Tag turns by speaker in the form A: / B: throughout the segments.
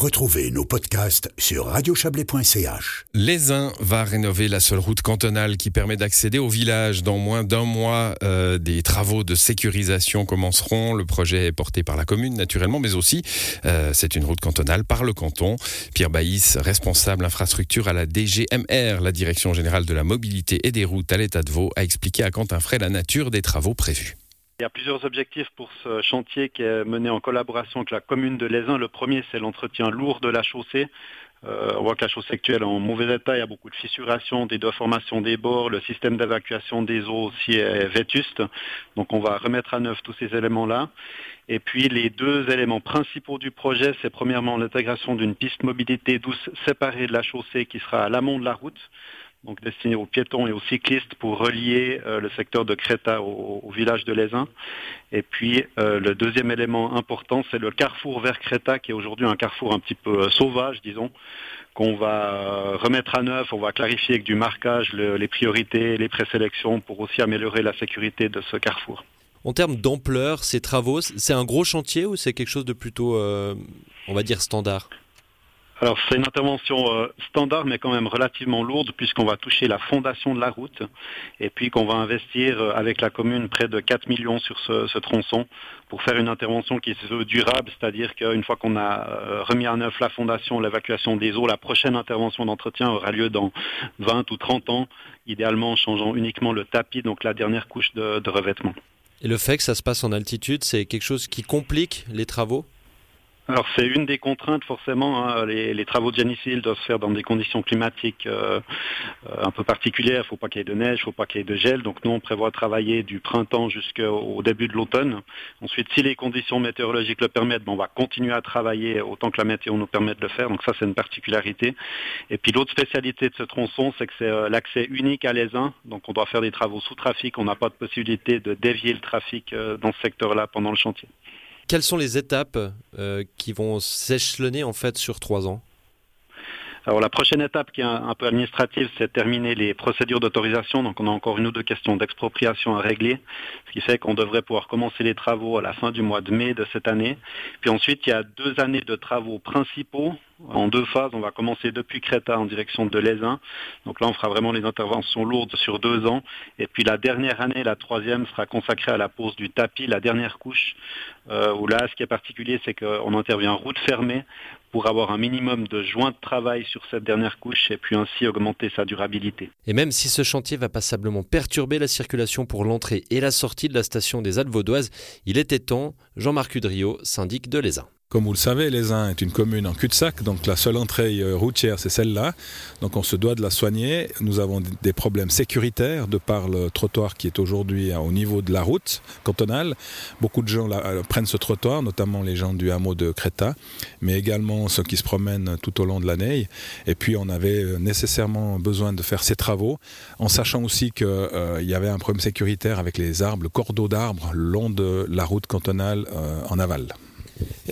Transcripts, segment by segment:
A: Retrouvez nos podcasts sur radiochablais.ch.
B: Lézin va rénover la seule route cantonale qui permet d'accéder au village. Dans moins d'un mois, euh, des travaux de sécurisation commenceront. Le projet est porté par la commune, naturellement, mais aussi euh, c'est une route cantonale par le canton. Pierre Baïs, responsable infrastructure à la DGMR, la Direction générale de la mobilité et des routes à l'État de Vaud, a expliqué à Quentin Fray la nature des travaux prévus.
C: Il y a plusieurs objectifs pour ce chantier qui est mené en collaboration avec la commune de Lézin. Le premier, c'est l'entretien lourd de la chaussée. Euh, on voit que la chaussée actuelle est en mauvais état, il y a beaucoup de fissuration, des déformations des bords, le système d'évacuation des eaux aussi est vétuste. Donc on va remettre à neuf tous ces éléments-là. Et puis les deux éléments principaux du projet, c'est premièrement l'intégration d'une piste mobilité douce séparée de la chaussée qui sera à l'amont de la route donc destiné aux piétons et aux cyclistes pour relier euh, le secteur de Créta au, village de Lézin. Et puis euh, le deuxième élément important, c'est le carrefour vers Créta, qui est aujourd'hui un carrefour un petit peu euh, sauvage, disons, qu'on va remettre à neuf. On va clarifier avec du marquage les priorités, les présélections pour aussi améliorer la sécurité de ce carrefour.
D: En termes d'ampleur, ces travaux, c'est un gros chantier ou c'est quelque chose de plutôt, on va dire, standard?
C: Alors c'est une intervention euh, standard mais quand même relativement lourde puisqu'on va toucher la fondation de la route et puis qu'on va investir euh, avec la commune près de 4 millions sur ce, tronçon pour faire une intervention qui se veut durable, c'est-à-dire qu'une fois qu'on a euh, remis à neuf la fondation, l'évacuation des eaux, la prochaine intervention d'entretien aura lieu dans 20 ou 30 ans, idéalement en changeant uniquement le tapis, donc la dernière couche de revêtement.
D: Et le fait que ça se passe en altitude, c'est quelque chose qui complique les travaux?
C: Alors c'est une des contraintes forcément. Hein. Les, travaux de Genicil doivent se faire dans des conditions climatiques euh, euh, un peu particulières. Il ne faut pas qu'il y ait de neige, il ne faut pas qu'il y ait de gel. Donc nous on prévoit travailler du printemps jusqu'au début de l'automne. Ensuite, si les conditions météorologiques le permettent, ben, on va continuer à travailler autant que la météo nous permet de le faire. Donc ça c'est une particularité. Et puis l'autre spécialité de ce tronçon, c'est que c'est euh, l'accès unique à l'Aisin. Donc on doit faire des travaux sous trafic. On n'a pas de possibilité de dévier le trafic dans ce secteur-là pendant le chantier.
D: Quelles sont les étapes euh, qui vont s'échelonner en fait sur trois ans?
C: Alors la prochaine étape qui est un, peu administrative, c'est terminer les procédures d'autorisation. Donc on a encore une ou deux questions d'expropriation à régler, ce qui fait qu'on devrait pouvoir commencer les travaux à la fin du mois de mai de cette année. Puis ensuite, il y a deux années de travaux principaux en deux phases. On va commencer depuis Créta en direction de l'Aisin. Donc là, on fera vraiment les interventions lourdes sur deux ans. Et puis la dernière année, la troisième, sera consacrée à la pose du tapis, la dernière couche, euh, où là, ce qui est particulier, c'est qu'on intervient en route fermée pour avoir un minimum de joints de travail sur cette dernière couche et puis ainsi augmenter sa durabilité.
D: Et même si ce chantier va passablement perturber la circulation pour l'entrée et la sortie de la station des Alpes vaudoises, il était temps, Jean-Marc Udrio, syndic de l'ESA.
E: Comme vous le savez, Les Uns est une commune en cul-de-sac, donc la seule entrée euh, routière, c'est celle-là. Donc on se doit de la soigner. Nous avons des problèmes sécuritaires de par le trottoir qui est aujourd'hui au niveau de la route cantonale. Beaucoup de gens euh, prennent ce trottoir, notamment les gens du hameau de Créta, mais également ceux qui se promènent tout au long de l'année. Et puis on avait euh, nécessairement besoin de faire ces travaux, en sachant aussi qu'il y avait un problème sécuritaire avec les arbres, le cordeau d'arbres long de la route cantonale en aval.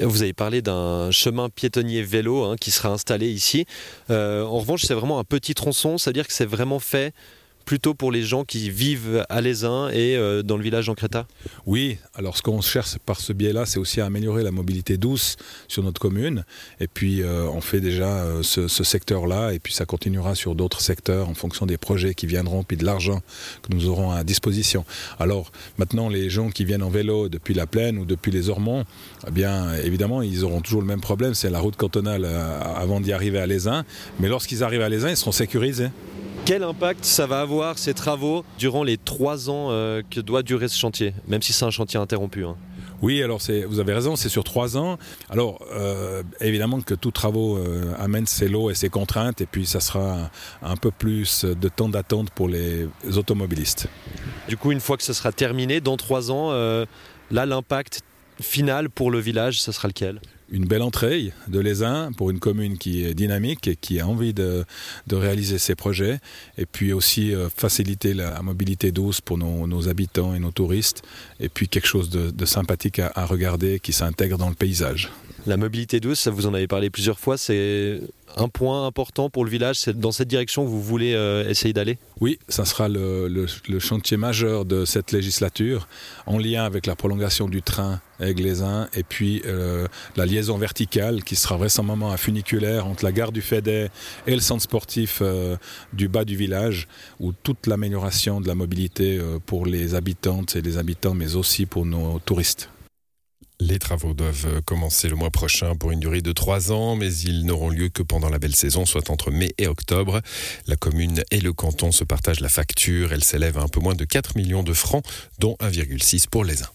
D: Vous avez parlé d'un chemin piétonnier vélo hein, qui sera installé ici. Euh, en revanche, c'est vraiment un petit tronçon, c'est-à-dire que c'est vraiment fait plutôt pour les gens qui vivent à Lézin et euh, dans le village en Créta?
E: Oui, alors ce qu'on cherche par ce biais-là, c'est aussi à améliorer la mobilité douce sur notre commune. Et puis euh, on fait déjà euh, ce, secteur-là, et puis ça continuera sur d'autres secteurs en fonction des projets qui viendront, puis de l'argent que nous aurons à disposition. Alors maintenant, les gens qui viennent en vélo depuis la plaine ou depuis les Ormonts, eh bien évidemment, ils auront toujours le même problème, c'est la route cantonale avant d'y arriver à Lézin. Mais lorsqu'ils arrivent à Lézin, ils seront sécurisés.
D: Quel impact ça va avoir ces travaux durant les trois ans euh, que doit durer ce chantier, même si c'est un chantier interrompu hein
E: oui, alors vous avez raison, c'est sur trois ans. Alors euh, évidemment que tout travaux euh, amène ses lots et ses contraintes, et puis ça sera un, peu plus de temps d'attente pour les automobilistes.
D: Du coup, une fois que ce sera terminé, dans trois ans, là l'impact final pour le village, ce sera lequel?
E: Une belle entrée de l'Aisin pour une commune qui est dynamique et qui a envie de, réaliser ses projets et puis aussi euh, faciliter la mobilité douce pour nos, habitants et nos touristes et puis quelque chose de, sympathique à, regarder qui s'intègre dans le paysage.
D: La mobilité douce, vous en avez parlé plusieurs fois, c'est un point important pour le village C'est dans cette direction vous voulez euh, essayer d'aller?
E: Oui, ça sera le, chantier majeur de cette législature, en lien avec la prolongation du train uns et puis euh, la liaison verticale qui sera vraisemblablement un funiculaire entre la gare du Fédet et le centre sportif euh, du bas du village, où toute l'amélioration de la mobilité pour les habitantes et les habitants, mais aussi pour nos touristes.
B: Les travaux doivent commencer le mois prochain pour une durée de trois ans, mais ils n'auront lieu que pendant la belle saison, soit entre mai et octobre. La commune et le canton se partagent la facture. Elle s'élève à un peu moins de 4 millions de francs, dont 1,6 pour les uns.